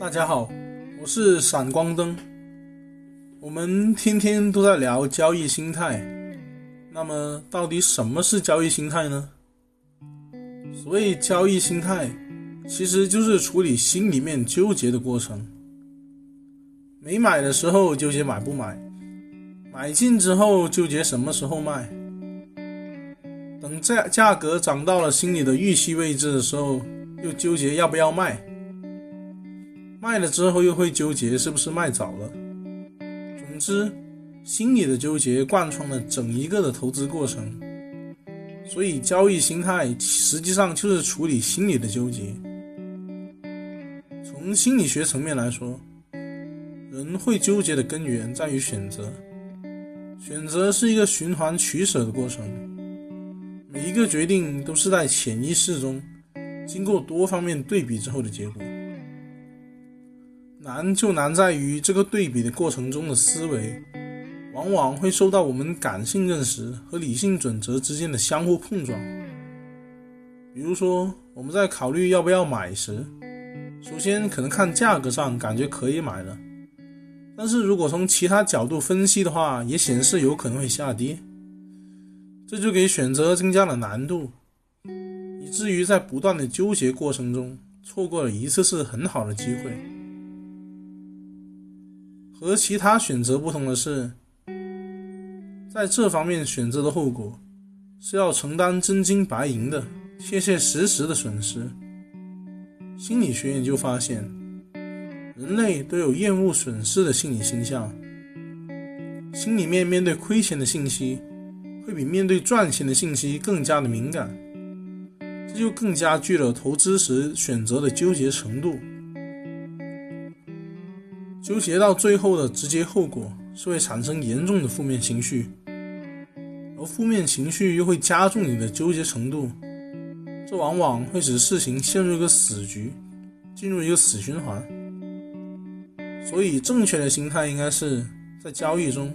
大家好，我是闪光灯。我们天天都在聊交易心态，那么到底什么是交易心态呢？所谓交易心态，其实就是处理心里面纠结的过程。没买的时候纠结买不买，买进之后纠结什么时候卖，等价价格涨到了心里的预期位置的时候，又纠结要不要卖，卖了之后又会纠结是不是卖早了。总之，心理的纠结贯穿了整一个的投资过程。所以，交易心态实际上就是处理心理的纠结。从心理学层面来说，人会纠结的根源在于选择。选择是一个循环取舍的过程，每一个决定都是在潜意识中经过多方面对比之后的结果。难就难在于这个对比的过程中的思维。往往会受到我们感性认识和理性准则之间的相互碰撞。比如说，我们在考虑要不要买时，首先可能看价格上感觉可以买了，但是如果从其他角度分析的话，也显示有可能会下跌，这就给选择增加了难度，以至于在不断的纠结过程中，错过了一次次很好的机会。和其他选择不同的是。在这方面选择的后果，是要承担真金白银的、切切实实的损失。心理学研究发现，人类都有厌恶损失的心理倾向，心里面面对亏钱的信息，会比面对赚钱的信息更加的敏感，这就更加剧了投资时选择的纠结程度。纠结到最后的直接后果是会产生严重的负面情绪。而负面情绪又会加重你的纠结程度，这往往会使事情陷入一个死局，进入一个死循环。所以，正确的心态应该是在交易中，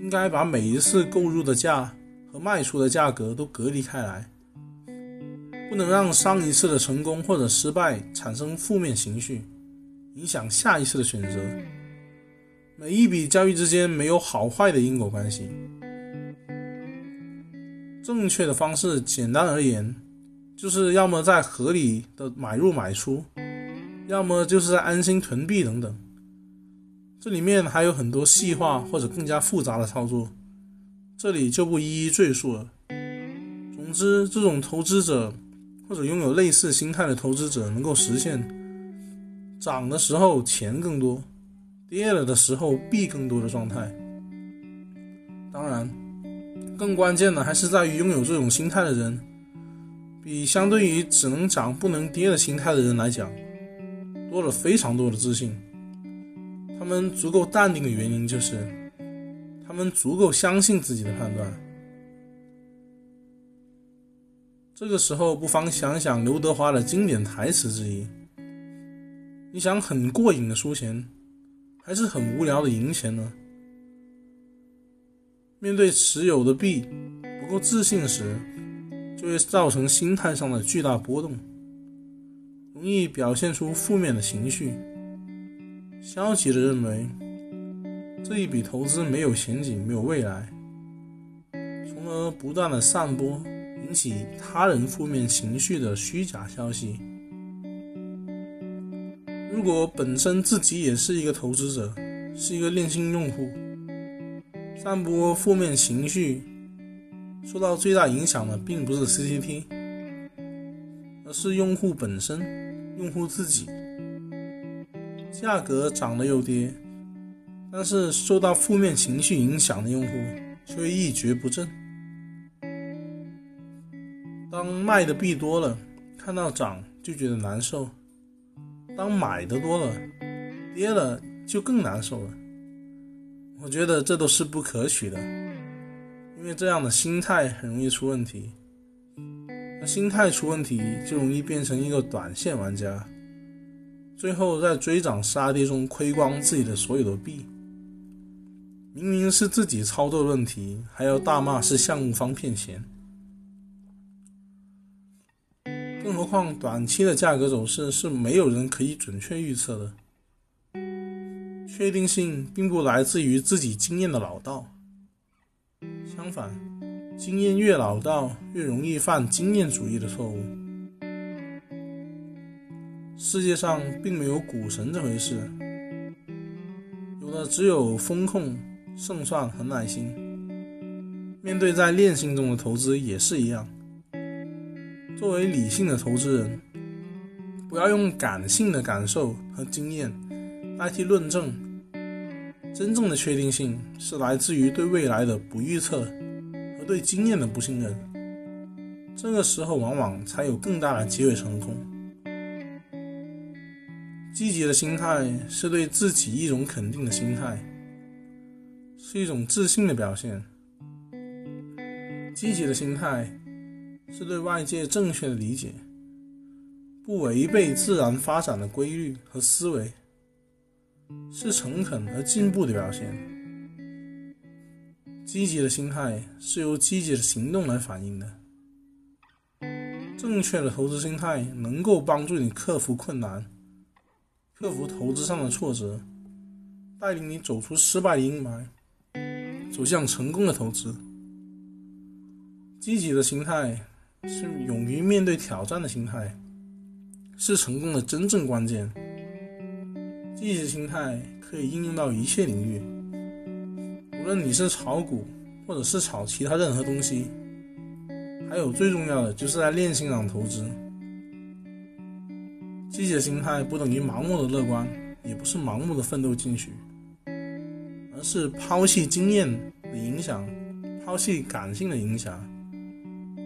应该把每一次购入的价和卖出的价格都隔离开来，不能让上一次的成功或者失败产生负面情绪，影响下一次的选择。每一笔交易之间没有好坏的因果关系。正确的方式，简单而言，就是要么在合理的买入买出，要么就是在安心囤币等等。这里面还有很多细化或者更加复杂的操作，这里就不一一赘述了。总之，这种投资者或者拥有类似心态的投资者，能够实现涨的时候钱更多，跌了的时候币更多的状态。当然。更关键的还是在于拥有这种心态的人，比相对于只能涨不能跌的心态的人来讲，多了非常多的自信。他们足够淡定的原因就是，他们足够相信自己的判断。这个时候，不妨想想刘德华的经典台词之一：“你想很过瘾的输钱，还是很无聊的赢钱呢？”面对持有的币不够自信时，就会造成心态上的巨大波动，容易表现出负面的情绪，消极的认为这一笔投资没有前景、没有未来，从而不断的散播引起他人负面情绪的虚假消息。如果本身自己也是一个投资者，是一个链性用户。散播负面情绪，受到最大影响的并不是 CCT，而是用户本身，用户自己。价格涨了又跌，但是受到负面情绪影响的用户却一蹶不振。当卖的币多了，看到涨就觉得难受；当买的多了，跌了就更难受了。我觉得这都是不可取的，因为这样的心态很容易出问题。那心态出问题，就容易变成一个短线玩家，最后在追涨杀跌中亏光自己的所有的币。明明是自己操作问题，还要大骂是项目方骗钱。况短期的价格走势是没有人可以准确预测的。确定性并不来自于自己经验的老道，相反，经验越老道，越容易犯经验主义的错误。世界上并没有股神这回事，有的只有风控、胜算和耐心。面对在练性中的投资也是一样。作为理性的投资人，不要用感性的感受和经验。代替论证，真正的确定性是来自于对未来的不预测和对经验的不信任。这个时候，往往才有更大的机会成功。积极的心态是对自己一种肯定的心态，是一种自信的表现。积极的心态是对外界正确的理解，不违背自然发展的规律和思维。是诚恳而进步的表现。积极的心态是由积极的行动来反映的。正确的投资心态能够帮助你克服困难，克服投资上的挫折，带领你走出失败的阴霾，走向成功的投资。积极的心态是勇于面对挑战的心态，是成功的真正关键。积极心态可以应用到一切领域，无论你是炒股，或者是炒其他任何东西，还有最重要的就是在练心上投资。积极的心态不等于盲目的乐观，也不是盲目的奋斗进取，而是抛弃经验的影响，抛弃感性的影响，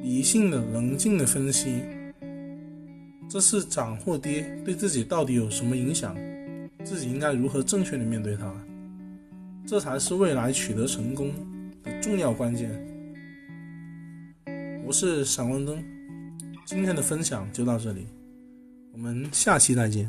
理性的、冷静的分析，这是涨或跌对自己到底有什么影响。自己应该如何正确的面对它，这才是未来取得成功的重要关键。我是闪光灯，今天的分享就到这里，我们下期再见。